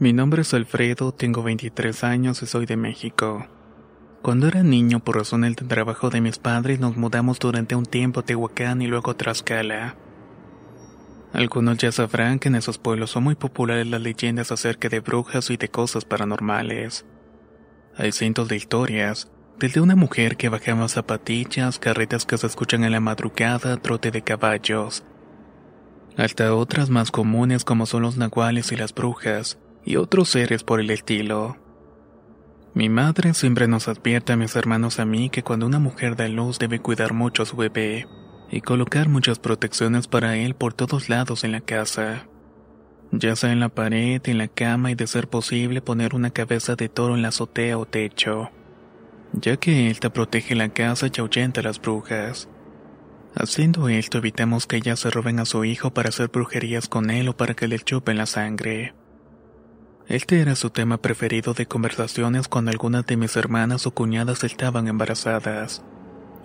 Mi nombre es Alfredo, tengo 23 años y soy de México. Cuando era niño, por razón del trabajo de mis padres, nos mudamos durante un tiempo a Tehuacán y luego a Tlaxcala. Algunos ya sabrán que en esos pueblos son muy populares las leyendas acerca de brujas y de cosas paranormales. Hay cientos de historias, desde una mujer que bajaba zapatillas, carretas que se escuchan en la madrugada, trote de caballos, hasta otras más comunes como son los nahuales y las brujas, y otros seres por el estilo. Mi madre siempre nos advierte a mis hermanos a mí que cuando una mujer da luz debe cuidar mucho a su bebé y colocar muchas protecciones para él por todos lados en la casa. Ya sea en la pared, en la cama y de ser posible poner una cabeza de toro en la azotea o techo, ya que te protege la casa y ahuyenta a las brujas. Haciendo esto evitamos que ellas se roben a su hijo para hacer brujerías con él o para que le chupen la sangre. Este era su tema preferido de conversaciones cuando algunas de mis hermanas o cuñadas estaban embarazadas.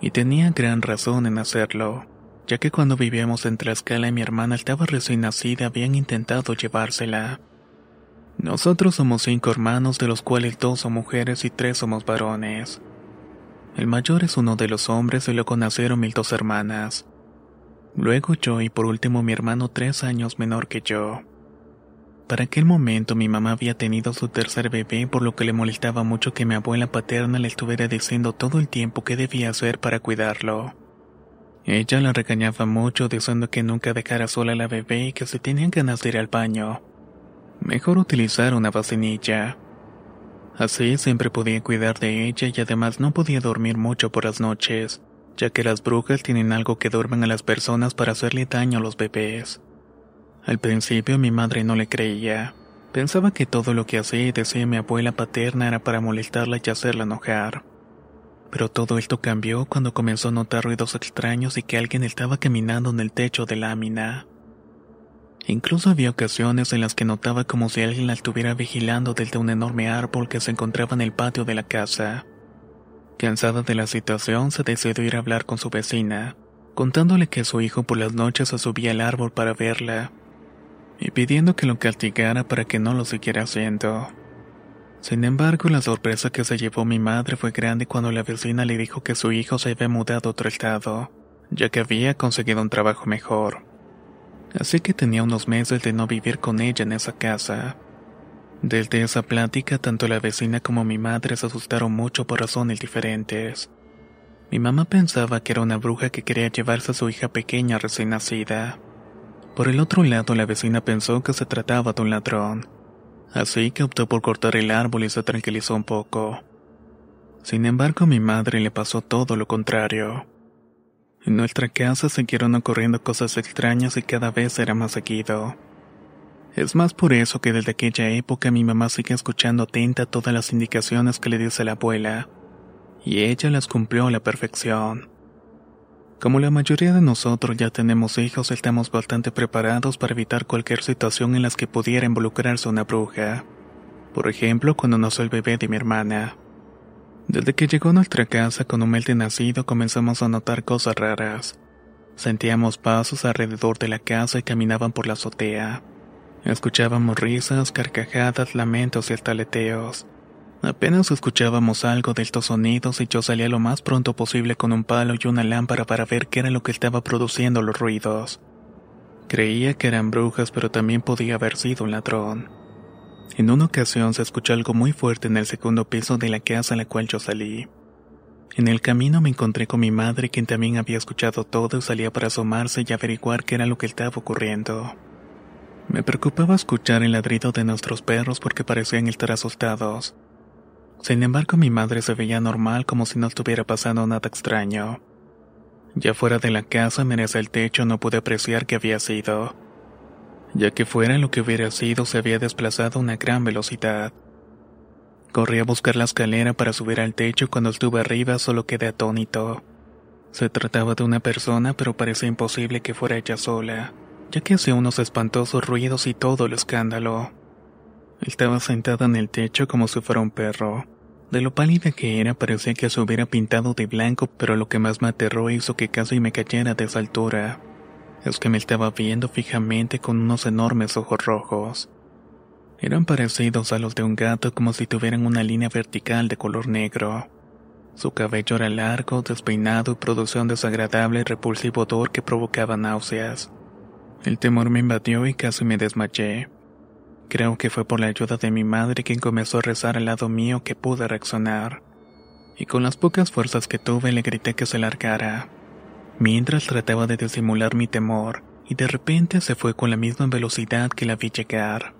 Y tenía gran razón en hacerlo, ya que cuando vivíamos en Tlaxcala y mi hermana estaba recién nacida habían intentado llevársela. Nosotros somos cinco hermanos, de los cuales dos son mujeres y tres somos varones. El mayor es uno de los hombres y luego nacieron mil dos hermanas. Luego yo y por último mi hermano tres años menor que yo. Para aquel momento mi mamá había tenido su tercer bebé por lo que le molestaba mucho que mi abuela paterna le estuviera diciendo todo el tiempo qué debía hacer para cuidarlo. Ella la regañaba mucho diciendo que nunca dejara sola a la bebé y que si tenían ganas de ir al baño, mejor utilizar una vacinilla. Así siempre podía cuidar de ella y además no podía dormir mucho por las noches, ya que las brujas tienen algo que duermen a las personas para hacerle daño a los bebés. Al principio mi madre no le creía. Pensaba que todo lo que hacía y decía mi abuela paterna era para molestarla y hacerla enojar. Pero todo esto cambió cuando comenzó a notar ruidos extraños y que alguien estaba caminando en el techo de lámina. Incluso había ocasiones en las que notaba como si alguien la estuviera vigilando desde un enorme árbol que se encontraba en el patio de la casa. Cansada de la situación, se decidió ir a hablar con su vecina, contándole que su hijo por las noches se subía al árbol para verla, y pidiendo que lo castigara para que no lo siguiera haciendo. Sin embargo, la sorpresa que se llevó mi madre fue grande cuando la vecina le dijo que su hijo se había mudado a otro estado, ya que había conseguido un trabajo mejor. Así que tenía unos meses de no vivir con ella en esa casa. Desde esa plática, tanto la vecina como mi madre se asustaron mucho por razones diferentes. Mi mamá pensaba que era una bruja que quería llevarse a su hija pequeña recién nacida. Por el otro lado, la vecina pensó que se trataba de un ladrón, así que optó por cortar el árbol y se tranquilizó un poco. Sin embargo, a mi madre le pasó todo lo contrario. En nuestra casa siguieron ocurriendo cosas extrañas y cada vez era más seguido. Es más por eso que desde aquella época mi mamá sigue escuchando atenta todas las indicaciones que le dice la abuela, y ella las cumplió a la perfección. Como la mayoría de nosotros ya tenemos hijos, estamos bastante preparados para evitar cualquier situación en las que pudiera involucrarse una bruja. Por ejemplo, cuando nació el bebé de mi hermana. Desde que llegó a nuestra casa con un nacido comenzamos a notar cosas raras. Sentíamos pasos alrededor de la casa y caminaban por la azotea. Escuchábamos risas, carcajadas, lamentos y estaleteos. Apenas escuchábamos algo de estos sonidos y yo salía lo más pronto posible con un palo y una lámpara para ver qué era lo que estaba produciendo los ruidos. Creía que eran brujas, pero también podía haber sido un ladrón. En una ocasión se escuchó algo muy fuerte en el segundo piso de la casa a la cual yo salí. En el camino me encontré con mi madre, quien también había escuchado todo y salía para asomarse y averiguar qué era lo que estaba ocurriendo. Me preocupaba escuchar el ladrido de nuestros perros porque parecían estar asustados. Sin embargo, mi madre se veía normal como si no estuviera pasando nada extraño. Ya fuera de la casa, merece el techo, no pude apreciar qué había sido ya que fuera lo que hubiera sido se había desplazado a una gran velocidad. Corrí a buscar la escalera para subir al techo cuando estuve arriba solo quedé atónito. Se trataba de una persona pero parecía imposible que fuera ella sola, ya que hacía unos espantosos ruidos y todo el escándalo. Estaba sentada en el techo como si fuera un perro. De lo pálida que era parecía que se hubiera pintado de blanco, pero lo que más me aterró hizo que casi me cayera de esa altura es que me estaba viendo fijamente con unos enormes ojos rojos. Eran parecidos a los de un gato como si tuvieran una línea vertical de color negro. Su cabello era largo, despeinado y producía un desagradable y repulsivo odor que provocaba náuseas. El temor me invadió y casi me desmayé. Creo que fue por la ayuda de mi madre quien comenzó a rezar al lado mío que pude reaccionar. Y con las pocas fuerzas que tuve le grité que se largara mientras trataba de disimular mi temor, y de repente se fue con la misma velocidad que la vi llegar.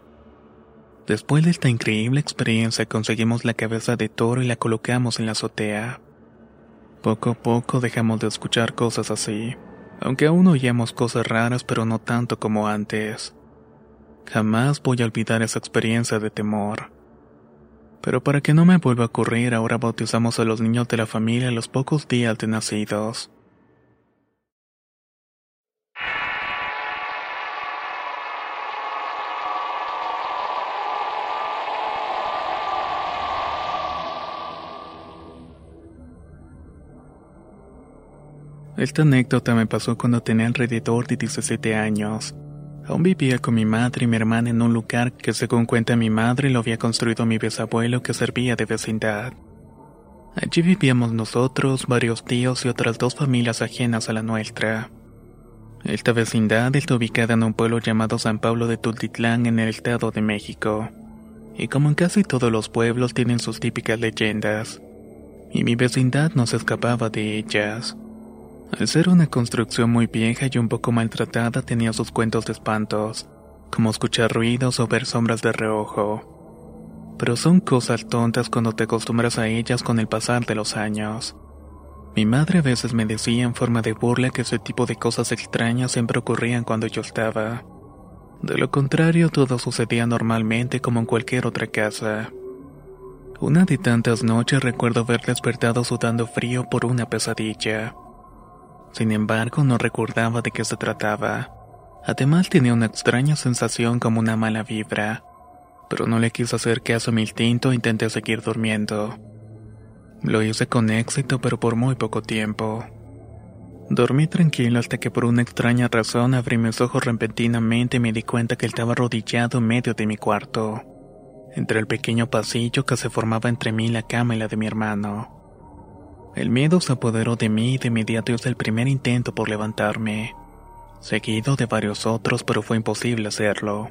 Después de esta increíble experiencia conseguimos la cabeza de toro y la colocamos en la azotea. Poco a poco dejamos de escuchar cosas así, aunque aún oíamos cosas raras pero no tanto como antes. Jamás voy a olvidar esa experiencia de temor. Pero para que no me vuelva a ocurrir, ahora bautizamos a los niños de la familia a los pocos días de nacidos. Esta anécdota me pasó cuando tenía alrededor de 17 años. Aún vivía con mi madre y mi hermana en un lugar que según cuenta mi madre lo había construido mi bisabuelo que servía de vecindad. Allí vivíamos nosotros, varios tíos y otras dos familias ajenas a la nuestra. Esta vecindad está ubicada en un pueblo llamado San Pablo de Tultitlán en el Estado de México. Y como en casi todos los pueblos tienen sus típicas leyendas. Y mi vecindad no se escapaba de ellas. Al ser una construcción muy vieja y un poco maltratada tenía sus cuentos de espantos, como escuchar ruidos o ver sombras de reojo. Pero son cosas tontas cuando te acostumbras a ellas con el pasar de los años. Mi madre a veces me decía en forma de burla que ese tipo de cosas extrañas siempre ocurrían cuando yo estaba. De lo contrario, todo sucedía normalmente como en cualquier otra casa. Una de tantas noches recuerdo haber despertado sudando frío por una pesadilla. Sin embargo, no recordaba de qué se trataba. Además tenía una extraña sensación como una mala vibra, pero no le quise hacer caso a mi instinto e intenté seguir durmiendo. Lo hice con éxito, pero por muy poco tiempo. Dormí tranquilo hasta que por una extraña razón abrí mis ojos repentinamente y me di cuenta que estaba arrodillado en medio de mi cuarto, entre el pequeño pasillo que se formaba entre mí la cama y la de mi hermano. El miedo se apoderó de mí y de inmediato hice el primer intento por levantarme, seguido de varios otros, pero fue imposible hacerlo.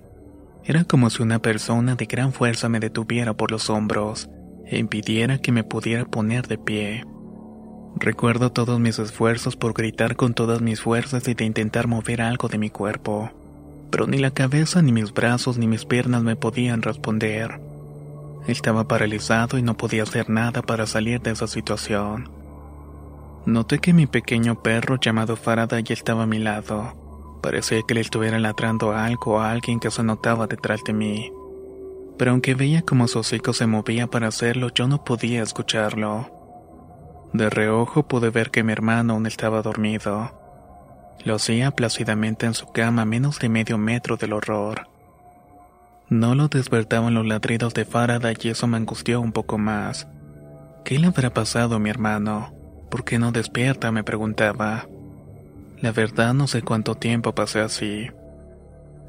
Era como si una persona de gran fuerza me detuviera por los hombros e impidiera que me pudiera poner de pie. Recuerdo todos mis esfuerzos por gritar con todas mis fuerzas y de intentar mover algo de mi cuerpo, pero ni la cabeza, ni mis brazos, ni mis piernas me podían responder. Estaba paralizado y no podía hacer nada para salir de esa situación. Noté que mi pequeño perro llamado Faraday estaba a mi lado. Parecía que le estuviera ladrando algo a alguien que se notaba detrás de mí. Pero aunque veía como su hocico se movía para hacerlo, yo no podía escucharlo. De reojo pude ver que mi hermano aún estaba dormido. Lo hacía plácidamente en su cama a menos de medio metro del horror. No lo despertaban los ladridos de Faraday y eso me angustió un poco más. ¿Qué le habrá pasado a mi hermano? ¿Por qué no despierta? me preguntaba. La verdad no sé cuánto tiempo pasé así.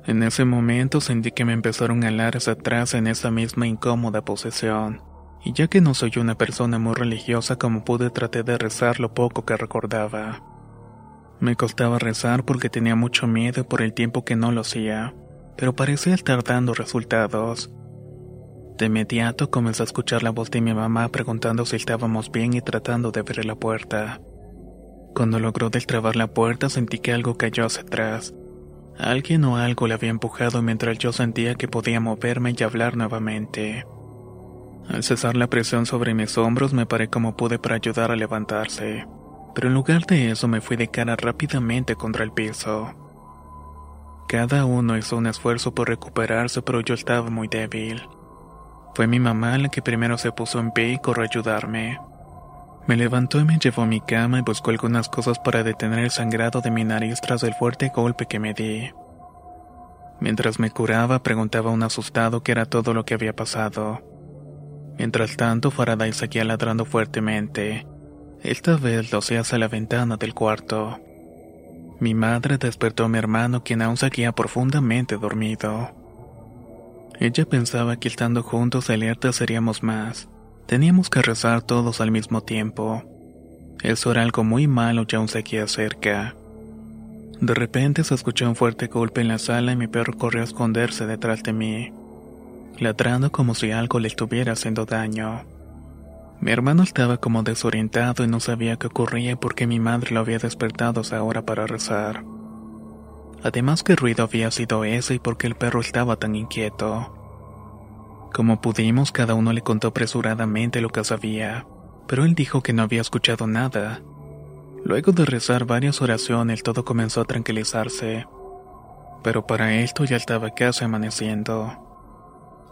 En ese momento sentí que me empezaron a alar hacia atrás en esa misma incómoda posesión, y ya que no soy una persona muy religiosa como pude traté de rezar lo poco que recordaba. Me costaba rezar porque tenía mucho miedo por el tiempo que no lo hacía, pero parecía estar dando resultados. De inmediato comencé a escuchar la voz de mi mamá preguntando si estábamos bien y tratando de abrir la puerta. Cuando logró destrabar la puerta sentí que algo cayó hacia atrás. Alguien o algo le había empujado mientras yo sentía que podía moverme y hablar nuevamente. Al cesar la presión sobre mis hombros me paré como pude para ayudar a levantarse, pero en lugar de eso me fui de cara rápidamente contra el piso. Cada uno hizo un esfuerzo por recuperarse pero yo estaba muy débil. Fue mi mamá la que primero se puso en pie y corrió a ayudarme. Me levantó y me llevó a mi cama y buscó algunas cosas para detener el sangrado de mi nariz tras el fuerte golpe que me di. Mientras me curaba, preguntaba un asustado qué era todo lo que había pasado. Mientras tanto, Faraday seguía ladrando fuertemente. Esta vez lo hacía hacia la ventana del cuarto. Mi madre despertó a mi hermano, quien aún seguía profundamente dormido. Ella pensaba que estando juntos alerta seríamos más. Teníamos que rezar todos al mismo tiempo. Eso era algo muy malo y aún seguía cerca. De repente se escuchó un fuerte golpe en la sala y mi perro corrió a esconderse detrás de mí, ladrando como si algo le estuviera haciendo daño. Mi hermano estaba como desorientado y no sabía qué ocurría porque mi madre lo había despertado a esa hora para rezar. Además, qué ruido había sido ese y por qué el perro estaba tan inquieto. Como pudimos, cada uno le contó apresuradamente lo que sabía, pero él dijo que no había escuchado nada. Luego de rezar varias oraciones, todo comenzó a tranquilizarse. Pero para esto ya estaba casi amaneciendo.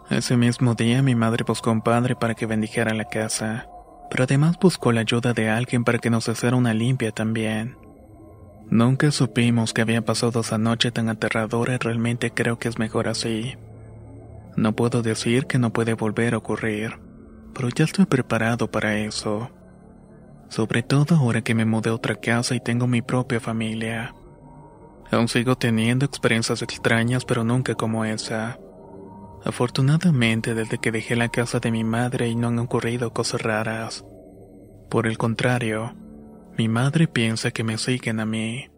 Ese mismo día mi madre buscó un padre para que bendijera la casa, pero además buscó la ayuda de alguien para que nos hiciera una limpia también. Nunca supimos que había pasado esa noche tan aterradora y realmente creo que es mejor así. No puedo decir que no puede volver a ocurrir, pero ya estoy preparado para eso. Sobre todo ahora que me mudé a otra casa y tengo mi propia familia. Aún sigo teniendo experiencias extrañas, pero nunca como esa. Afortunadamente, desde que dejé la casa de mi madre y no han ocurrido cosas raras. Por el contrario, mi madre piensa que me siguen a mí.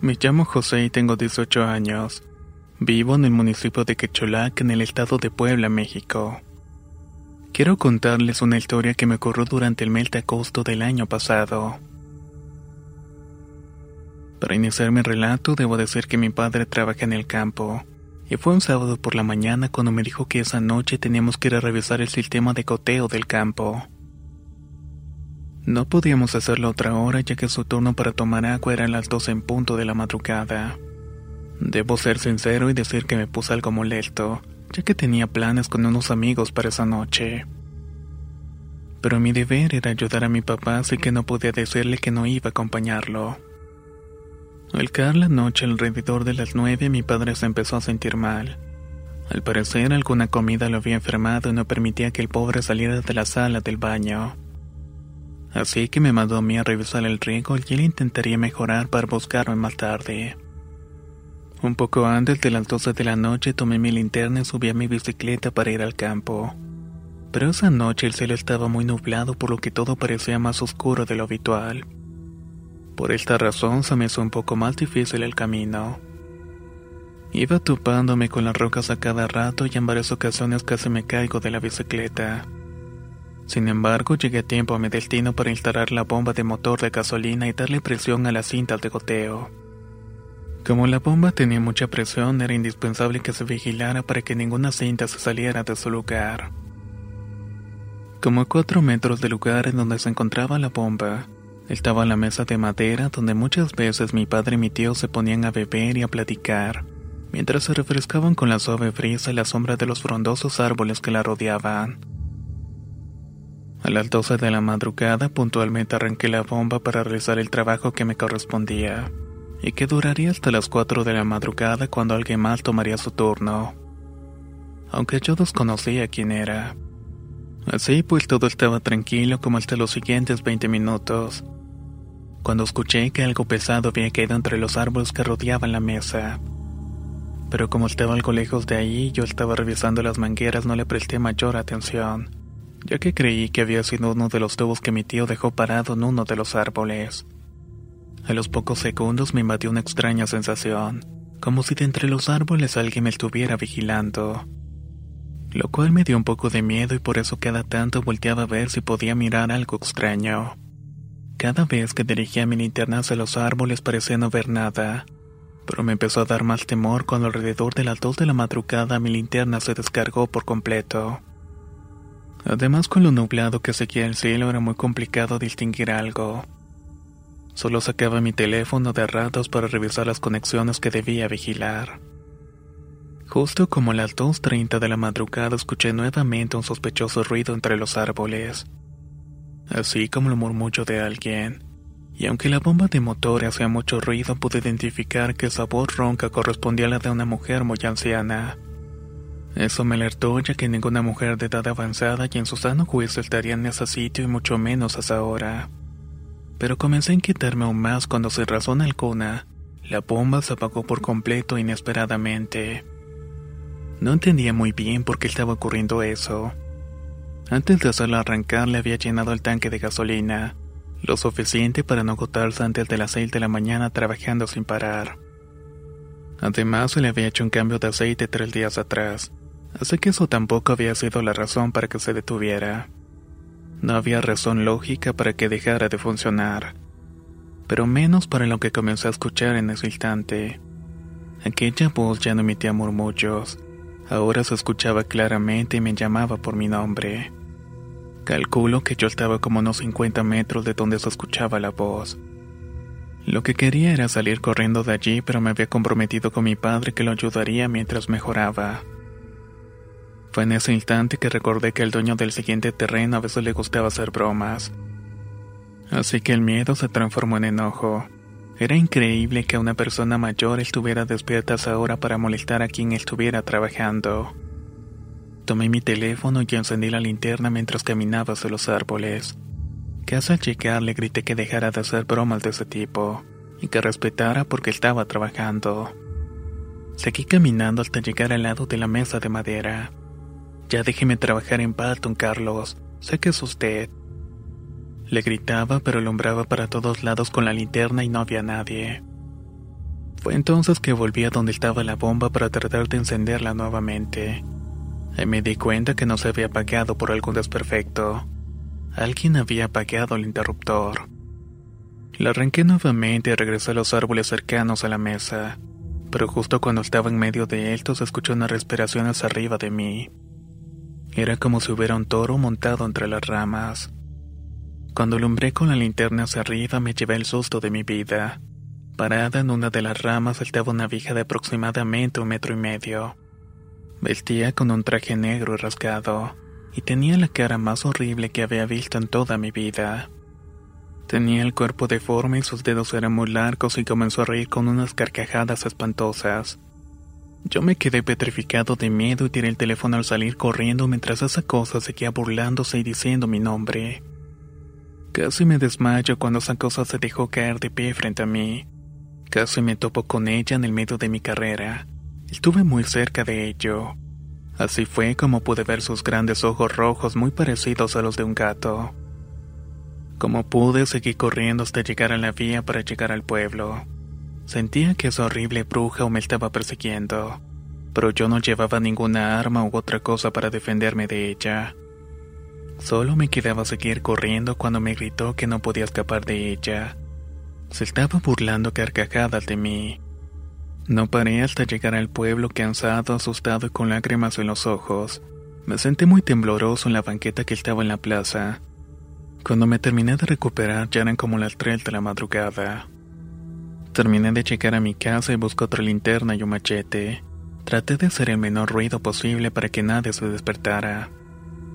Me llamo José y tengo 18 años. Vivo en el municipio de Quecholac, en el estado de Puebla, México. Quiero contarles una historia que me ocurrió durante el mes de del año pasado. Para iniciar mi relato, debo decir que mi padre trabaja en el campo, y fue un sábado por la mañana cuando me dijo que esa noche teníamos que ir a revisar el sistema de coteo del campo. No podíamos hacerlo otra hora ya que su turno para tomar agua era a las 12 en punto de la madrugada. Debo ser sincero y decir que me puse algo molesto, ya que tenía planes con unos amigos para esa noche. Pero mi deber era ayudar a mi papá, así que no podía decirle que no iba a acompañarlo. Al caer la noche alrededor de las nueve, mi padre se empezó a sentir mal. Al parecer, alguna comida lo había enfermado y no permitía que el pobre saliera de la sala del baño. Así que me mandó a mí a revisar el riego y él intentaría mejorar para buscarme más tarde. Un poco antes de las 12 de la noche tomé mi linterna y subí a mi bicicleta para ir al campo. Pero esa noche el cielo estaba muy nublado por lo que todo parecía más oscuro de lo habitual. Por esta razón se me hizo un poco más difícil el camino. Iba topándome con las rocas a cada rato y en varias ocasiones casi me caigo de la bicicleta. Sin embargo, llegué a tiempo a mi destino para instalar la bomba de motor de gasolina y darle presión a las cintas de goteo. Como la bomba tenía mucha presión, era indispensable que se vigilara para que ninguna cinta se saliera de su lugar. Como a cuatro metros del lugar en donde se encontraba la bomba, estaba la mesa de madera donde muchas veces mi padre y mi tío se ponían a beber y a platicar, mientras se refrescaban con la suave brisa y la sombra de los frondosos árboles que la rodeaban. A las 12 de la madrugada puntualmente arranqué la bomba para realizar el trabajo que me correspondía, y que duraría hasta las 4 de la madrugada cuando alguien más tomaría su turno. Aunque yo desconocía quién era. Así pues todo estaba tranquilo como hasta los siguientes 20 minutos, cuando escuché que algo pesado había caído entre los árboles que rodeaban la mesa. Pero como estaba algo lejos de ahí, yo estaba revisando las mangueras, no le presté mayor atención, ya que creí que había sido uno de los tubos que mi tío dejó parado en uno de los árboles. A los pocos segundos me invadió una extraña sensación, como si de entre los árboles alguien me estuviera vigilando. Lo cual me dio un poco de miedo y por eso cada tanto volteaba a ver si podía mirar algo extraño. Cada vez que dirigía mi linterna hacia los árboles parecía no ver nada, pero me empezó a dar más temor cuando alrededor de las dos de la madrugada mi linterna se descargó por completo. Además con lo nublado que seguía el cielo era muy complicado distinguir algo. Solo sacaba mi teléfono de ratos para revisar las conexiones que debía vigilar. Justo como a las 2.30 de la madrugada escuché nuevamente un sospechoso ruido entre los árboles así como el murmullo de alguien. Y aunque la bomba de motor hacía mucho ruido, pude identificar que esa voz ronca correspondía a la de una mujer muy anciana. Eso me alertó ya que ninguna mujer de edad avanzada y en su sano juicio estaría en ese sitio y mucho menos a esa hora. Pero comencé a inquietarme aún más cuando sin razón alguna, la bomba se apagó por completo inesperadamente. No entendía muy bien por qué estaba ocurriendo eso. Antes de hacerla arrancar le había llenado el tanque de gasolina, lo suficiente para no agotarse antes de las 6 de la mañana trabajando sin parar. Además se le había hecho un cambio de aceite tres días atrás, así que eso tampoco había sido la razón para que se detuviera. No había razón lógica para que dejara de funcionar, pero menos para lo que comencé a escuchar en ese instante. Aquella voz ya no emitía murmullos, ahora se escuchaba claramente y me llamaba por mi nombre. Calculo que yo estaba como unos 50 metros de donde se escuchaba la voz. Lo que quería era salir corriendo de allí, pero me había comprometido con mi padre que lo ayudaría mientras mejoraba. Fue en ese instante que recordé que el dueño del siguiente terreno a veces le gustaba hacer bromas. Así que el miedo se transformó en enojo. Era increíble que una persona mayor estuviera despierta a esa hora para molestar a quien estuviera trabajando. Tomé mi teléfono y encendí la linterna mientras caminaba hacia los árboles. Casi al llegar le grité que dejara de hacer bromas de ese tipo y que respetara porque estaba trabajando. Seguí caminando hasta llegar al lado de la mesa de madera. Ya déjeme trabajar en paz, don Carlos. Sé que es usted. Le gritaba, pero alumbraba para todos lados con la linterna y no había nadie. Fue entonces que volví a donde estaba la bomba para tratar de encenderla nuevamente y me di cuenta que no se había apagado por algún desperfecto. Alguien había apagado el interruptor. La arranqué nuevamente y regresé a los árboles cercanos a la mesa, pero justo cuando estaba en medio de estos escuché unas respiraciones arriba de mí. Era como si hubiera un toro montado entre las ramas. Cuando alumbré con la linterna hacia arriba me llevé el susto de mi vida. Parada en una de las ramas estaba una vieja de aproximadamente un metro y medio. Vestía con un traje negro y rasgado, y tenía la cara más horrible que había visto en toda mi vida. Tenía el cuerpo deforme y sus dedos eran muy largos y comenzó a reír con unas carcajadas espantosas. Yo me quedé petrificado de miedo y tiré el teléfono al salir corriendo mientras esa cosa seguía burlándose y diciendo mi nombre. Casi me desmayo cuando esa cosa se dejó caer de pie frente a mí. Casi me topo con ella en el medio de mi carrera. Estuve muy cerca de ello. Así fue como pude ver sus grandes ojos rojos muy parecidos a los de un gato. Como pude, seguí corriendo hasta llegar a la vía para llegar al pueblo. Sentía que esa horrible bruja me estaba persiguiendo, pero yo no llevaba ninguna arma u otra cosa para defenderme de ella. Solo me quedaba seguir corriendo cuando me gritó que no podía escapar de ella. Se estaba burlando carcajadas de mí. No paré hasta llegar al pueblo cansado, asustado y con lágrimas en los ojos, Me sentí muy tembloroso en la banqueta que estaba en la plaza. Cuando me terminé de recuperar ya eran como las 3 de la madrugada. Terminé de checar a mi casa y busqué otra linterna y un machete. Traté de hacer el menor ruido posible para que nadie se despertara.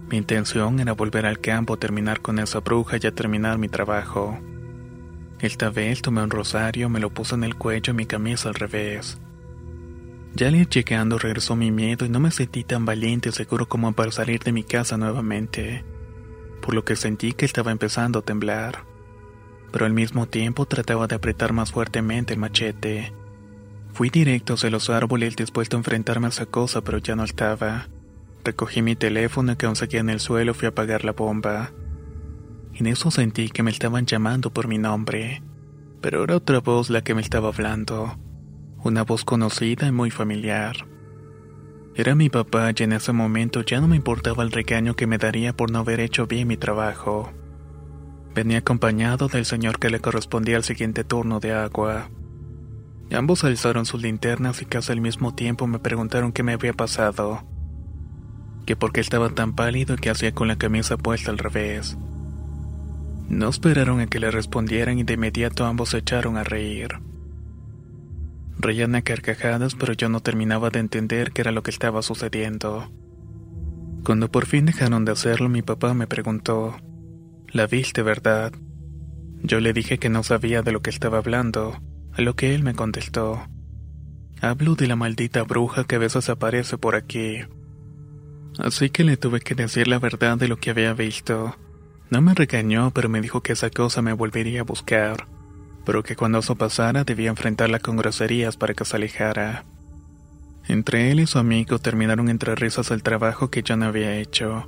Mi intención era volver al campo, terminar con esa bruja y a terminar mi trabajo. Esta vez tomé un rosario, me lo puse en el cuello y mi camisa al revés. Ya al ir llegando regresó mi miedo y no me sentí tan valiente y seguro como para salir de mi casa nuevamente, por lo que sentí que estaba empezando a temblar. Pero al mismo tiempo trataba de apretar más fuertemente el machete. Fui directo hacia los árboles dispuesto a enfrentarme a esa cosa, pero ya no estaba. Recogí mi teléfono que aún seguía en el suelo y fui a apagar la bomba. En eso sentí que me estaban llamando por mi nombre, pero era otra voz la que me estaba hablando, una voz conocida y muy familiar. Era mi papá y en ese momento ya no me importaba el regaño que me daría por no haber hecho bien mi trabajo. Venía acompañado del señor que le correspondía al siguiente turno de agua. Ambos alzaron sus linternas y casi al mismo tiempo me preguntaron qué me había pasado. Que por qué estaba tan pálido y qué hacía con la camisa puesta al revés. No esperaron a que le respondieran y de inmediato ambos se echaron a reír. Reían a carcajadas, pero yo no terminaba de entender qué era lo que estaba sucediendo. Cuando por fin dejaron de hacerlo, mi papá me preguntó, ¿La viste, verdad? Yo le dije que no sabía de lo que estaba hablando, a lo que él me contestó. Hablo de la maldita bruja que a veces aparece por aquí. Así que le tuve que decir la verdad de lo que había visto. No me regañó, pero me dijo que esa cosa me volvería a buscar, pero que cuando eso pasara debía enfrentarla con groserías para que se alejara. Entre él y su amigo terminaron entre risas el trabajo que yo no había hecho,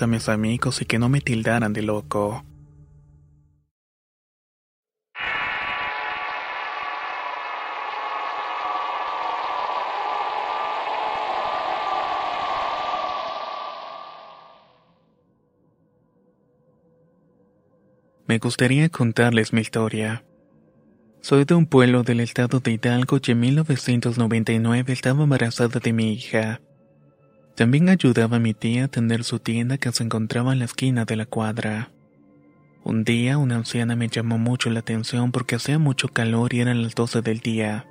A mis amigos y que no me tildaran de loco. Me gustaría contarles mi historia. Soy de un pueblo del estado de Hidalgo y en 1999 estaba embarazada de mi hija. También ayudaba a mi tía a tener su tienda que se encontraba en la esquina de la cuadra. Un día una anciana me llamó mucho la atención porque hacía mucho calor y eran las 12 del día.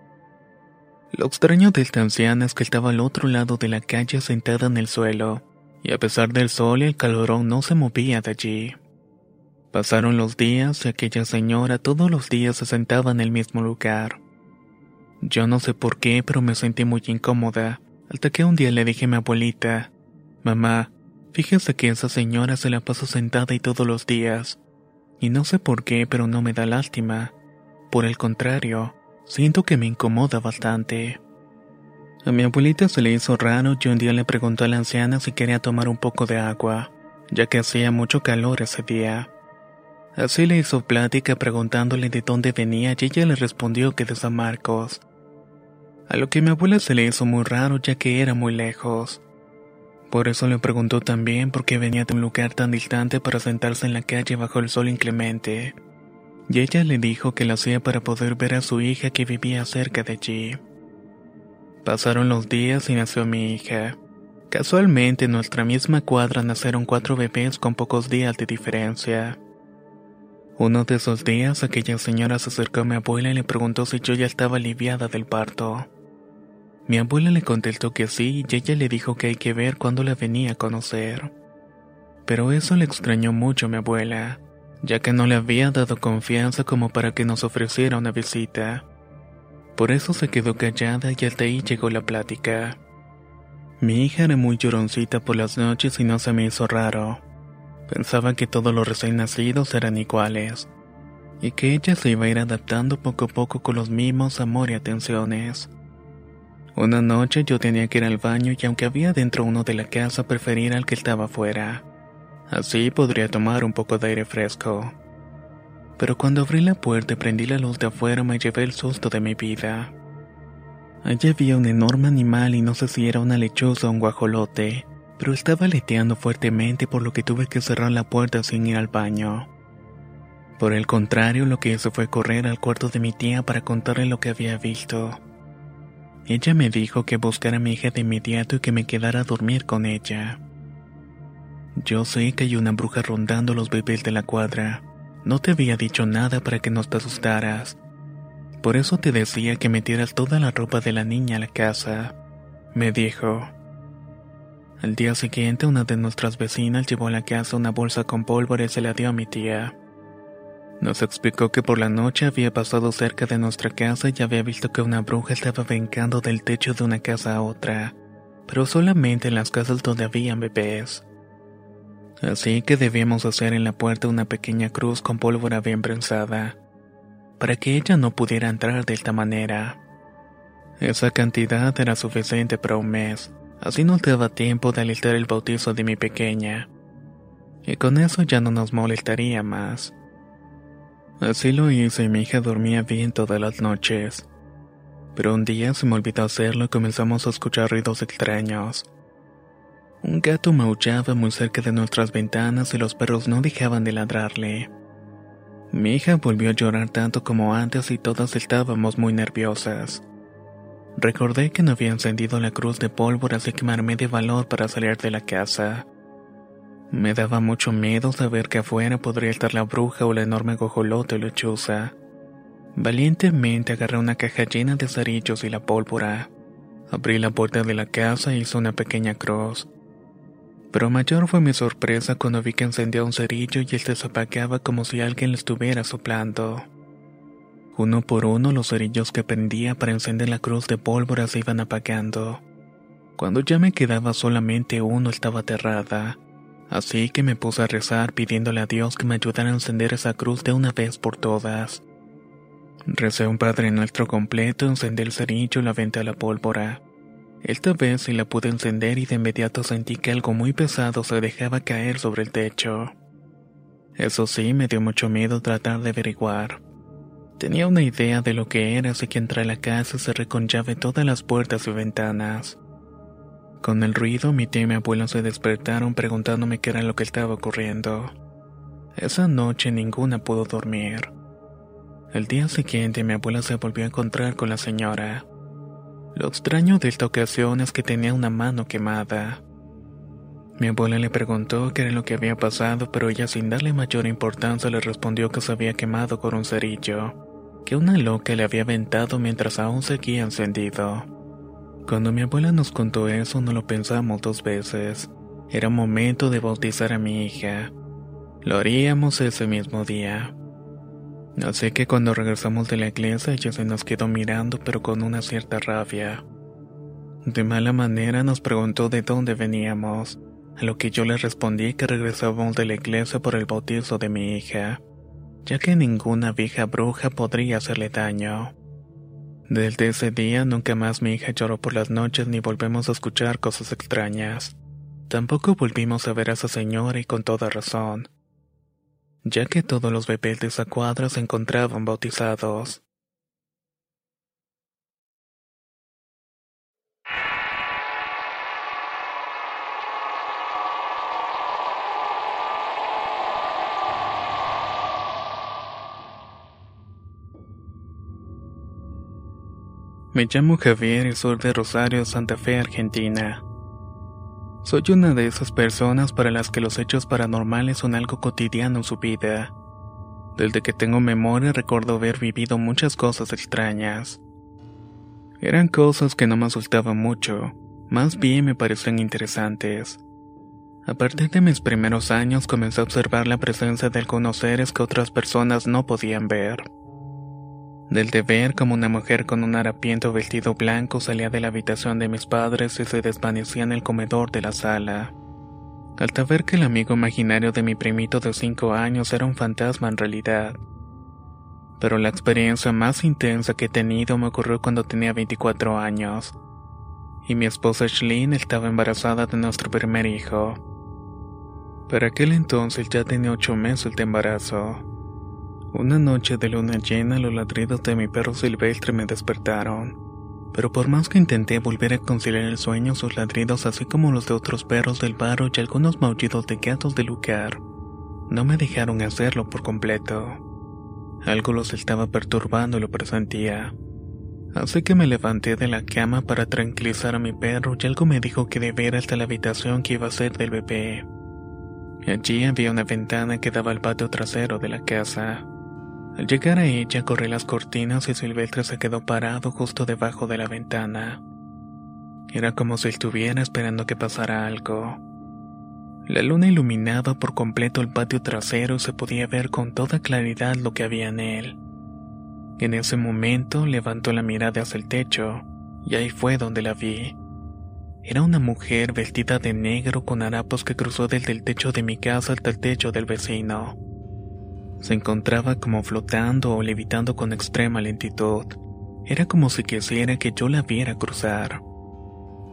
Lo extraño de esta anciana es que estaba al otro lado de la calle sentada en el suelo, y a pesar del sol y el calorón no se movía de allí. Pasaron los días y aquella señora todos los días se sentaba en el mismo lugar. Yo no sé por qué, pero me sentí muy incómoda, hasta que un día le dije a mi abuelita, Mamá, fíjese que esa señora se la pasa sentada y todos los días. Y no sé por qué, pero no me da lástima. Por el contrario, siento que me incomoda bastante. A mi abuelita se le hizo raro y un día le preguntó a la anciana si quería tomar un poco de agua, ya que hacía mucho calor ese día. Así le hizo plática preguntándole de dónde venía y ella le respondió que de San Marcos. A lo que mi abuela se le hizo muy raro ya que era muy lejos. Por eso le preguntó también por qué venía de un lugar tan distante para sentarse en la calle bajo el sol inclemente. Y ella le dijo que lo hacía para poder ver a su hija que vivía cerca de allí. Pasaron los días y nació mi hija. Casualmente en nuestra misma cuadra nacieron cuatro bebés con pocos días de diferencia. Uno de esos días aquella señora se acercó a mi abuela y le preguntó si yo ya estaba aliviada del parto. Mi abuela le contestó que sí y ella le dijo que hay que ver cuándo la venía a conocer. Pero eso le extrañó mucho a mi abuela, ya que no le había dado confianza como para que nos ofreciera una visita. Por eso se quedó callada y hasta ahí llegó la plática. Mi hija era muy lloroncita por las noches y no se me hizo raro. Pensaba que todos los recién nacidos eran iguales, y que ella se iba a ir adaptando poco a poco con los mimos, amor y atenciones. Una noche yo tenía que ir al baño y aunque había dentro uno de la casa prefería al que estaba afuera. Así podría tomar un poco de aire fresco. Pero cuando abrí la puerta y prendí la luz de afuera me llevé el susto de mi vida. Allí había un enorme animal y no sé si era una lechuza o un guajolote, pero estaba aleteando fuertemente por lo que tuve que cerrar la puerta sin ir al baño. Por el contrario, lo que hice fue correr al cuarto de mi tía para contarle lo que había visto. Ella me dijo que buscara a mi hija de inmediato y que me quedara a dormir con ella. Yo sé que hay una bruja rondando los bebés de la cuadra. No te había dicho nada para que no te asustaras. Por eso te decía que metieras toda la ropa de la niña a la casa. Me dijo. Al día siguiente, una de nuestras vecinas llevó a la casa una bolsa con pólvora y se la dio a mi tía. Nos explicó que por la noche había pasado cerca de nuestra casa y había visto que una bruja estaba brincando del techo de una casa a otra, pero solamente en las casas donde habían bebés. Así que debíamos hacer en la puerta una pequeña cruz con pólvora bien prensada, para que ella no pudiera entrar de esta manera. Esa cantidad era suficiente para un mes, así nos daba tiempo de alistar el bautizo de mi pequeña. Y con eso ya no nos molestaría más. Así lo hice y mi hija dormía bien todas las noches. Pero un día se me olvidó hacerlo y comenzamos a escuchar ruidos extraños. Un gato maullaba muy cerca de nuestras ventanas y los perros no dejaban de ladrarle. Mi hija volvió a llorar tanto como antes y todas estábamos muy nerviosas. Recordé que no había encendido la cruz de pólvora así que me de valor para salir de la casa. Me daba mucho miedo saber que afuera podría estar la bruja o la enorme gojolote lechuza. Valientemente agarré una caja llena de cerillos y la pólvora. Abrí la puerta de la casa e hice una pequeña cruz. Pero mayor fue mi sorpresa cuando vi que encendía un cerillo y este se apagaba como si alguien le estuviera soplando. Uno por uno los cerillos que prendía para encender la cruz de pólvora se iban apagando. Cuando ya me quedaba solamente uno estaba aterrada. Así que me puse a rezar pidiéndole a Dios que me ayudara a encender esa cruz de una vez por todas. Recé un Padre Nuestro completo, encendí el cerillo y la vente a la pólvora. Esta vez sí la pude encender y de inmediato sentí que algo muy pesado se dejaba caer sobre el techo. Eso sí, me dio mucho miedo tratar de averiguar. Tenía una idea de lo que era, así que entré a la casa y con llave todas las puertas y ventanas. Con el ruido, mi tía y mi abuelo se despertaron preguntándome qué era lo que estaba ocurriendo. Esa noche ninguna pudo dormir. El día siguiente mi abuela se volvió a encontrar con la señora. Lo extraño de esta ocasión es que tenía una mano quemada. Mi abuela le preguntó qué era lo que había pasado, pero ella sin darle mayor importancia le respondió que se había quemado con un cerillo, que una loca le había aventado mientras aún seguía encendido. Cuando mi abuela nos contó eso no lo pensamos dos veces. Era momento de bautizar a mi hija. Lo haríamos ese mismo día. Así que cuando regresamos de la iglesia ella se nos quedó mirando pero con una cierta rabia. De mala manera nos preguntó de dónde veníamos, a lo que yo le respondí que regresábamos de la iglesia por el bautizo de mi hija, ya que ninguna vieja bruja podría hacerle daño. Desde ese día nunca más mi hija lloró por las noches ni volvemos a escuchar cosas extrañas. Tampoco volvimos a ver a esa señora y con toda razón. ya que todos los bebés de esa cuadra se encontraban bautizados. Me llamo Javier y soy de Rosario, Santa Fe, Argentina. Soy una de esas personas para las que los hechos paranormales son algo cotidiano en su vida. Desde que tengo memoria recuerdo haber vivido muchas cosas extrañas. Eran cosas que no me asustaban mucho, más bien me parecían interesantes. A partir de mis primeros años comencé a observar la presencia de algunos seres que otras personas no podían ver. Del de ver como una mujer con un harapiento vestido blanco salía de la habitación de mis padres y se desvanecía en el comedor de la sala. Al ver que el amigo imaginario de mi primito de 5 años era un fantasma en realidad. Pero la experiencia más intensa que he tenido me ocurrió cuando tenía 24 años. Y mi esposa Shlyn estaba embarazada de nuestro primer hijo. Para aquel entonces ya tenía 8 meses de embarazo. Una noche de luna llena los ladridos de mi perro silvestre me despertaron. Pero por más que intenté volver a conciliar el sueño, sus ladridos, así como los de otros perros del barro y algunos maullidos de gatos del lugar, no me dejaron hacerlo por completo. Algo los estaba perturbando y lo presentía. Así que me levanté de la cama para tranquilizar a mi perro y algo me dijo que ir hasta la habitación que iba a ser del bebé. Allí había una ventana que daba al patio trasero de la casa. Al llegar a ella corrí las cortinas y Silvestre se quedó parado justo debajo de la ventana. Era como si estuviera esperando que pasara algo. La luna iluminaba por completo el patio trasero y se podía ver con toda claridad lo que había en él. En ese momento levantó la mirada hacia el techo, y ahí fue donde la vi. Era una mujer vestida de negro con harapos que cruzó desde el techo de mi casa hasta el techo del vecino. Se encontraba como flotando o levitando con extrema lentitud. Era como si quisiera que yo la viera cruzar.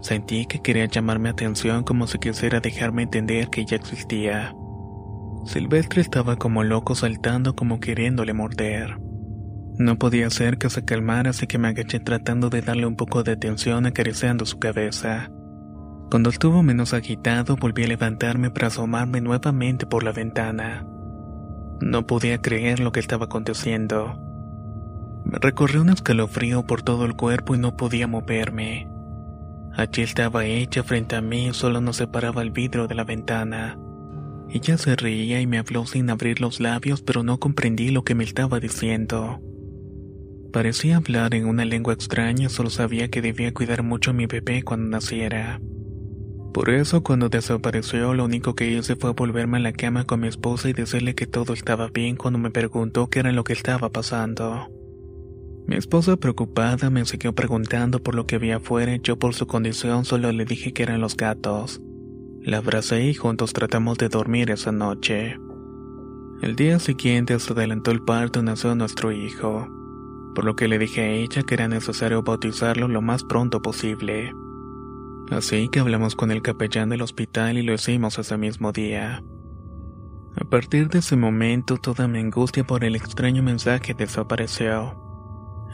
Sentí que quería llamarme atención como si quisiera dejarme entender que ella existía. Silvestre estaba como loco saltando como queriéndole morder. No podía hacer que se calmara así que me agaché tratando de darle un poco de atención acariciando su cabeza. Cuando estuvo menos agitado volví a levantarme para asomarme nuevamente por la ventana. No podía creer lo que estaba aconteciendo. Me recorrió un escalofrío por todo el cuerpo y no podía moverme. Allí estaba ella frente a mí solo nos separaba el vidrio de la ventana. Ella se reía y me habló sin abrir los labios, pero no comprendí lo que me estaba diciendo. Parecía hablar en una lengua extraña, solo sabía que debía cuidar mucho a mi bebé cuando naciera. Por eso cuando desapareció lo único que hice fue volverme a la cama con mi esposa y decirle que todo estaba bien cuando me preguntó qué era lo que estaba pasando. Mi esposa preocupada me siguió preguntando por lo que había afuera y yo por su condición solo le dije que eran los gatos. La abracé y juntos tratamos de dormir esa noche. El día siguiente se adelantó el parto y nació nuestro hijo, por lo que le dije a ella que era necesario bautizarlo lo más pronto posible. Así que hablamos con el capellán del hospital y lo hicimos ese mismo día. A partir de ese momento toda mi angustia por el extraño mensaje desapareció.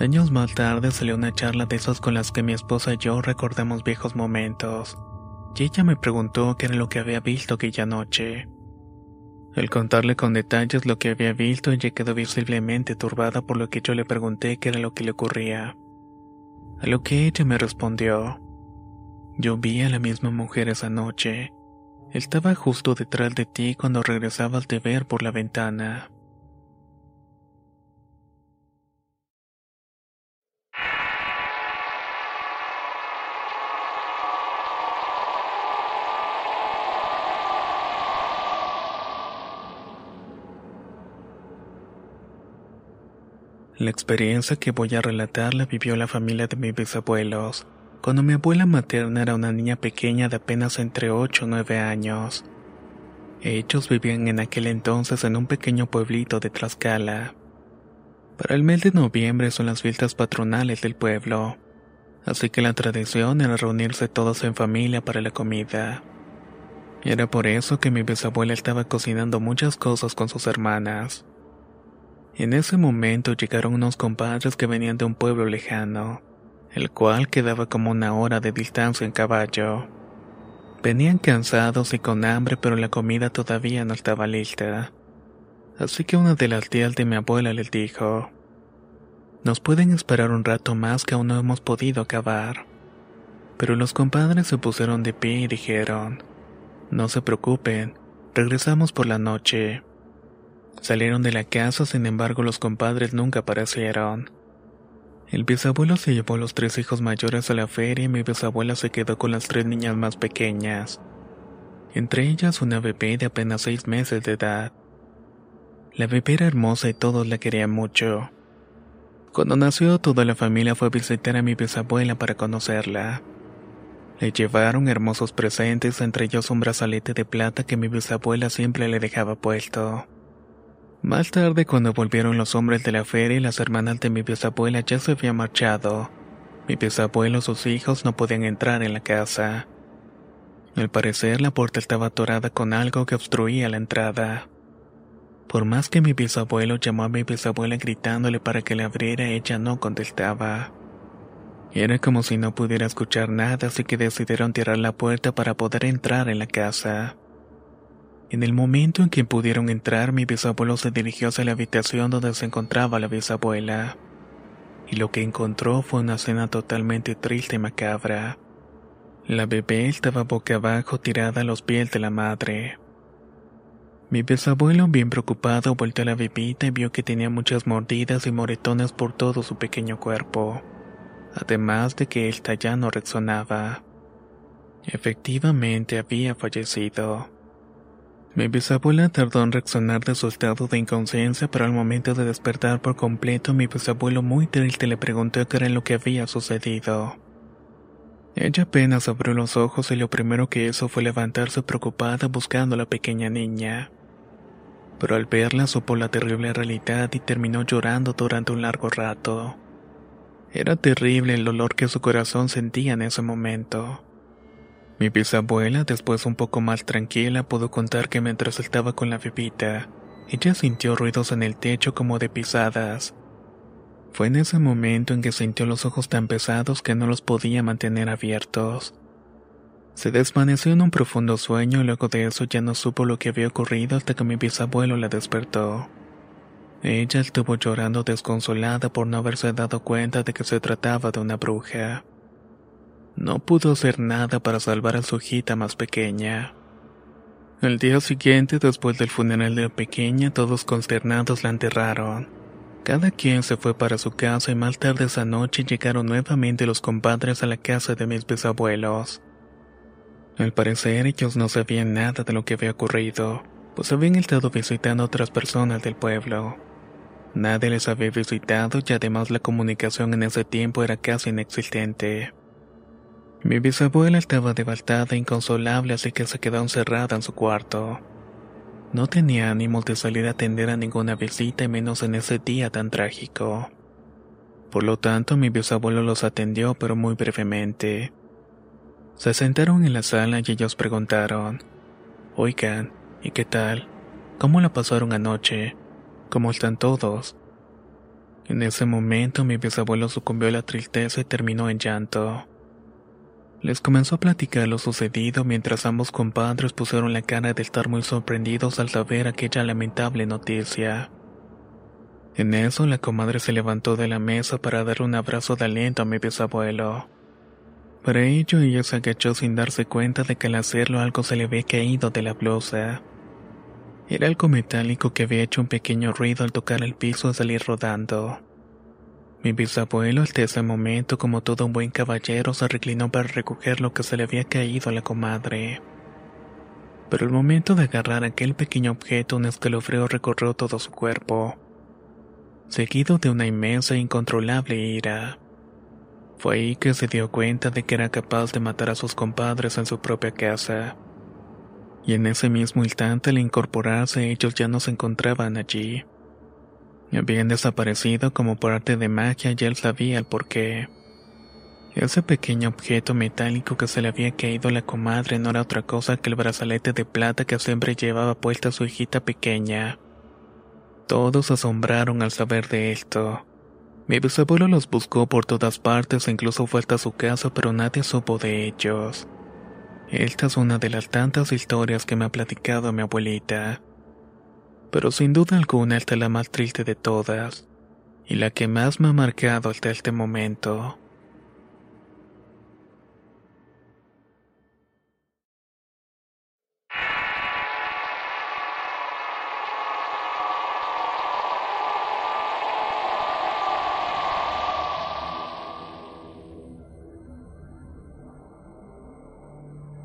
Años más tarde salió una charla de esas con las que mi esposa y yo recordamos viejos momentos, y ella me preguntó qué era lo que había visto aquella noche. Al contarle con detalles lo que había visto, ella quedó visiblemente turbada por lo que yo le pregunté qué era lo que le ocurría. A lo que ella me respondió, yo vi a la misma mujer esa noche. Estaba justo detrás de ti cuando regresabas de ver por la ventana. La experiencia que voy a relatar la vivió la familia de mis bisabuelos cuando mi abuela materna era una niña pequeña de apenas entre 8 o 9 años. Ellos vivían en aquel entonces en un pequeño pueblito de Tlaxcala. Para el mes de noviembre son las fiestas patronales del pueblo, así que la tradición era reunirse todos en familia para la comida. Era por eso que mi bisabuela estaba cocinando muchas cosas con sus hermanas. En ese momento llegaron unos compadres que venían de un pueblo lejano, el cual quedaba como una hora de distancia en caballo. Venían cansados y con hambre, pero la comida todavía no estaba lista. Así que una de las tías de mi abuela les dijo, nos pueden esperar un rato más que aún no hemos podido acabar. Pero los compadres se pusieron de pie y dijeron, no se preocupen, regresamos por la noche. Salieron de la casa, sin embargo los compadres nunca aparecieron. El bisabuelo se llevó a los tres hijos mayores a la feria y mi bisabuela se quedó con las tres niñas más pequeñas. Entre ellas una bebé de apenas seis meses de edad. La bebé era hermosa y todos la querían mucho. Cuando nació toda la familia fue a visitar a mi bisabuela para conocerla. Le llevaron hermosos presentes, entre ellos un brazalete de plata que mi bisabuela siempre le dejaba puesto. Más tarde, cuando volvieron los hombres de la feria y las hermanas de mi bisabuela ya se habían marchado, mi bisabuelo y sus hijos no podían entrar en la casa. Al parecer, la puerta estaba atorada con algo que obstruía la entrada. Por más que mi bisabuelo llamó a mi bisabuela gritándole para que le abriera, ella no contestaba. Era como si no pudiera escuchar nada, así que decidieron tirar la puerta para poder entrar en la casa. En el momento en que pudieron entrar, mi bisabuelo se dirigió hacia la habitación donde se encontraba la bisabuela. Y lo que encontró fue una escena totalmente triste y macabra. La bebé estaba boca abajo tirada a los pies de la madre. Mi bisabuelo, bien preocupado, volteó a la bebita y vio que tenía muchas mordidas y moretones por todo su pequeño cuerpo además de que ésta ya no. Efectivamente había fallecido. Mi bisabuela tardó en reaccionar de su estado de inconsciencia, pero al momento de despertar por completo, mi bisabuelo muy triste le preguntó qué era lo que había sucedido. Ella apenas abrió los ojos y lo primero que hizo fue levantarse preocupada buscando a la pequeña niña. Pero al verla supo la terrible realidad y terminó llorando durante un largo rato. Era terrible el dolor que su corazón sentía en ese momento. Mi bisabuela, después un poco más tranquila, pudo contar que mientras estaba con la bebita, ella sintió ruidos en el techo como de pisadas. Fue en ese momento en que sintió los ojos tan pesados que no los podía mantener abiertos. Se desvaneció en un profundo sueño y luego de eso ya no supo lo que había ocurrido hasta que mi bisabuelo la despertó. Ella estuvo llorando desconsolada por no haberse dado cuenta de que se trataba de una bruja. No pudo hacer nada para salvar a su hijita más pequeña. El día siguiente, después del funeral de la pequeña, todos consternados la enterraron. Cada quien se fue para su casa y más tarde esa noche llegaron nuevamente los compadres a la casa de mis bisabuelos. Al parecer ellos no sabían nada de lo que había ocurrido, pues habían estado visitando a otras personas del pueblo. Nadie les había visitado y además la comunicación en ese tiempo era casi inexistente. Mi bisabuela estaba devastada e inconsolable así que se quedó encerrada en su cuarto. No tenía ánimos de salir a atender a ninguna visita menos en ese día tan trágico. Por lo tanto, mi bisabuelo los atendió pero muy brevemente. Se sentaron en la sala y ellos preguntaron, Oigan, ¿y qué tal? ¿Cómo la pasaron anoche? ¿Cómo están todos? En ese momento mi bisabuelo sucumbió a la tristeza y terminó en llanto. Les comenzó a platicar lo sucedido mientras ambos compadres pusieron la cara de estar muy sorprendidos al saber aquella lamentable noticia. En eso la comadre se levantó de la mesa para dar un abrazo de aliento a mi bisabuelo. Para ello ella se agachó sin darse cuenta de que al hacerlo algo se le había caído de la blusa. Era algo metálico que había hecho un pequeño ruido al tocar el piso y salir rodando. Mi bisabuelo hasta ese momento, como todo un buen caballero, se reclinó para recoger lo que se le había caído a la comadre. Pero el momento de agarrar aquel pequeño objeto, un escalofrío recorrió todo su cuerpo, seguido de una inmensa e incontrolable ira. Fue ahí que se dio cuenta de que era capaz de matar a sus compadres en su propia casa y en ese mismo instante al incorporarse ellos ya no se encontraban allí. Habían desaparecido como por arte de magia y él sabía el porqué. Ese pequeño objeto metálico que se le había caído a la comadre no era otra cosa que el brazalete de plata que siempre llevaba puesta su hijita pequeña. Todos asombraron al saber de esto. Mi bisabuelo los buscó por todas partes incluso fue hasta su casa, pero nadie supo de ellos. Esta es una de las tantas historias que me ha platicado mi abuelita. Pero sin duda alguna esta es la más triste de todas, y la que más me ha marcado hasta este momento.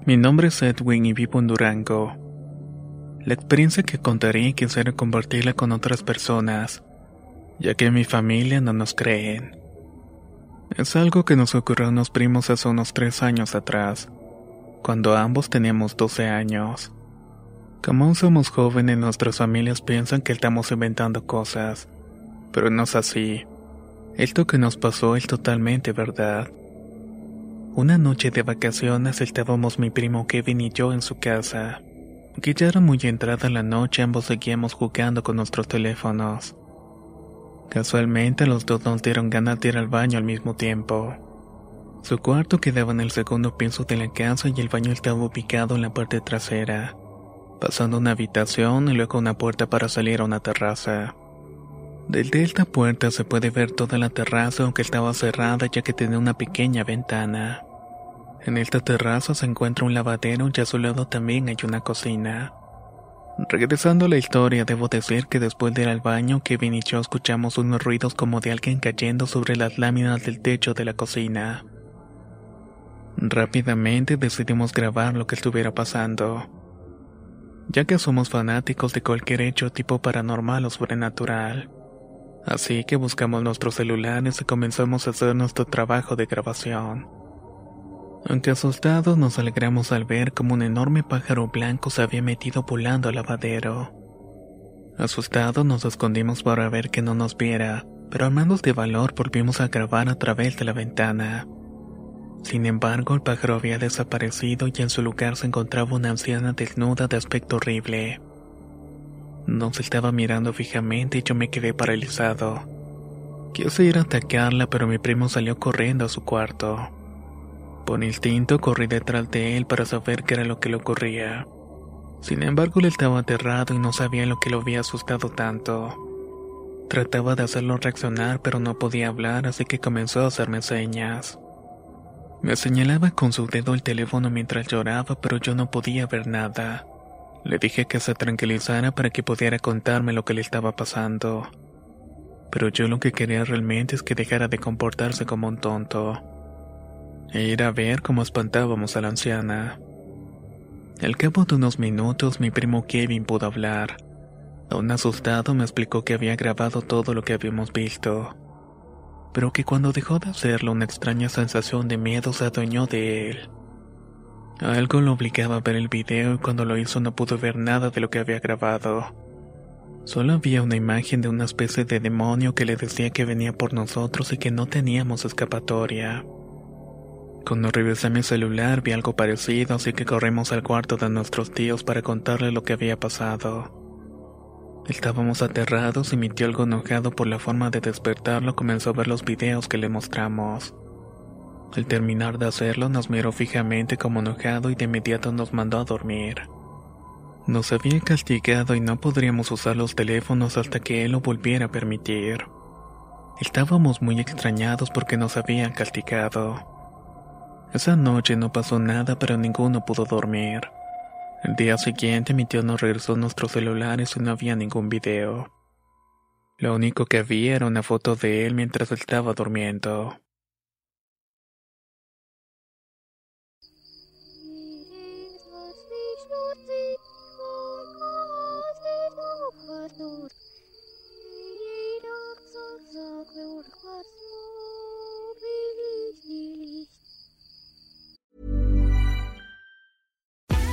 Mi nombre es Edwin y vivo en Durango. La experiencia que contaré quisiera compartirla con otras personas, ya que mi familia no nos creen. Es algo que nos ocurrió a unos primos hace unos tres años atrás, cuando ambos teníamos 12 años. Como aún somos jóvenes, nuestras familias piensan que estamos inventando cosas, pero no es así. Esto que nos pasó es totalmente verdad. Una noche de vacaciones estábamos mi primo Kevin y yo en su casa. Que ya era muy entrada la noche, ambos seguíamos jugando con nuestros teléfonos. Casualmente los dos nos dieron ganas de ir al baño al mismo tiempo. Su cuarto quedaba en el segundo piso de la casa y el baño estaba ubicado en la parte trasera, pasando una habitación y luego una puerta para salir a una terraza. Desde esta puerta se puede ver toda la terraza aunque estaba cerrada ya que tenía una pequeña ventana. En esta terraza se encuentra un lavadero y a su lado también hay una cocina. Regresando a la historia, debo decir que después de ir al baño, Kevin y yo escuchamos unos ruidos como de alguien cayendo sobre las láminas del techo de la cocina. Rápidamente decidimos grabar lo que estuviera pasando, ya que somos fanáticos de cualquier hecho tipo paranormal o sobrenatural. Así que buscamos nuestros celulares y comenzamos a hacer nuestro trabajo de grabación. Aunque asustados nos alegramos al ver como un enorme pájaro blanco se había metido volando al lavadero. Asustados nos escondimos para ver que no nos viera, pero armados de valor volvimos a grabar a través de la ventana. Sin embargo, el pájaro había desaparecido y en su lugar se encontraba una anciana desnuda de aspecto horrible. Nos estaba mirando fijamente y yo me quedé paralizado. Quise ir a atacarla, pero mi primo salió corriendo a su cuarto. Por instinto corrí detrás de él para saber qué era lo que le ocurría. Sin embargo, él estaba aterrado y no sabía lo que lo había asustado tanto. Trataba de hacerlo reaccionar, pero no podía hablar, así que comenzó a hacerme señas. Me señalaba con su dedo el teléfono mientras lloraba, pero yo no podía ver nada. Le dije que se tranquilizara para que pudiera contarme lo que le estaba pasando. Pero yo lo que quería realmente es que dejara de comportarse como un tonto e ir a ver cómo espantábamos a la anciana. Al cabo de unos minutos mi primo Kevin pudo hablar. Aún asustado me explicó que había grabado todo lo que habíamos visto, pero que cuando dejó de hacerlo una extraña sensación de miedo se adueñó de él. Algo lo obligaba a ver el video y cuando lo hizo no pudo ver nada de lo que había grabado. Solo había una imagen de una especie de demonio que le decía que venía por nosotros y que no teníamos escapatoria. Cuando revisé mi celular vi algo parecido, así que corrimos al cuarto de nuestros tíos para contarle lo que había pasado. Estábamos aterrados y mi tío algo enojado por la forma de despertarlo comenzó a ver los videos que le mostramos. Al terminar de hacerlo nos miró fijamente como enojado y de inmediato nos mandó a dormir. Nos había castigado y no podríamos usar los teléfonos hasta que él lo volviera a permitir. Estábamos muy extrañados porque nos habían castigado. Esa noche no pasó nada, pero ninguno pudo dormir. El día siguiente mi tío nos regresó nuestros celulares y no había ningún video. Lo único que había era una foto de él mientras estaba durmiendo.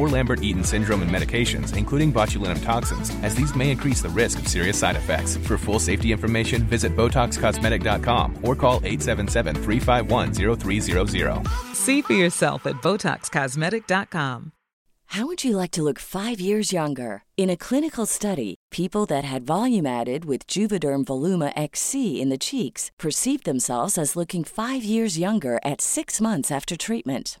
or Lambert Eaton syndrome and medications, including botulinum toxins, as these may increase the risk of serious side effects. For full safety information, visit BotoxCosmetic.com or call 877 351 0300. See for yourself at BotoxCosmetic.com. How would you like to look five years younger? In a clinical study, people that had volume added with Juvederm Voluma XC in the cheeks perceived themselves as looking five years younger at six months after treatment.